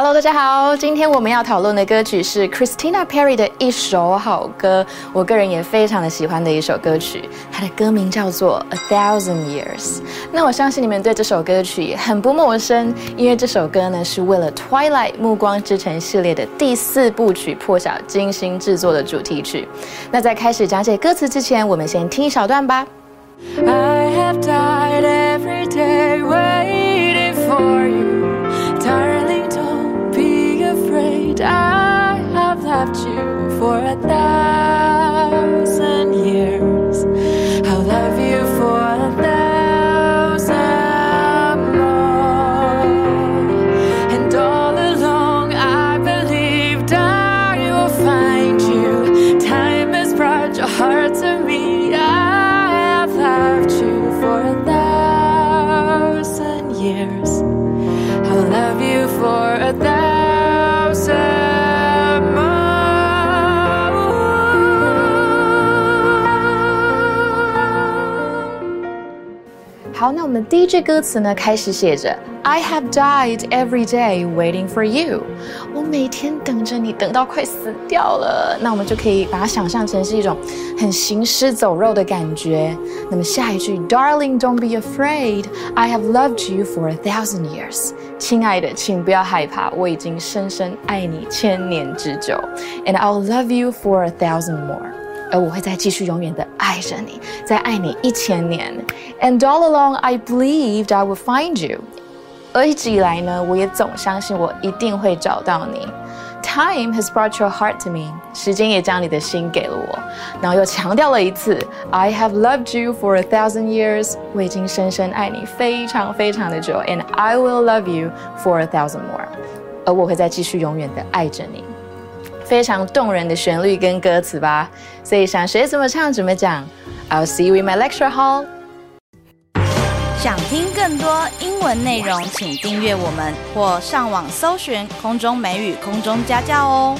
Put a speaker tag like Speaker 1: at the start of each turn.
Speaker 1: Hello，大家好，今天我们要讨论的歌曲是 Christina Perry 的一首好歌，我个人也非常的喜欢的一首歌曲，它的歌名叫做 A Thousand Years。那我相信你们对这首歌曲很不陌生，因为这首歌呢是为了 Twilight 暮光之城系列的第四部曲破晓精心制作的主题曲。那在开始讲解歌词之前，我们先听一小段吧。I have died every day left you for a thousand 好，那我们第一句歌词呢，开始写着 I have died every day waiting for you。我每天等着你，等到快死掉了。那我们就可以把它想象成是一种很行尸走肉的感觉。那么下一句，Darling, don't be afraid. I have loved you for a thousand years。亲爱的，请不要害怕，我已经深深爱你千年之久。And I'll love you for a thousand more。 而我会再继续永远的爱着你，再爱你一千年。And all along, I believed I would find you。而一直以来呢，我也总相信我一定会找到你。Time has brought your heart to me。时间也将你的心给了我。然后又强调了一次，I have loved you for a thousand years。我已经深深爱你非常非常的久。And I will love you for a thousand more。而我会再继续永远的爱着你。 非常动人的旋律跟歌词吧，所以想学怎么唱怎么讲。I'll see you in my lecture hall。
Speaker 2: 想听更多英文内容，请订阅我们或上网搜寻空中美语空中家教哦。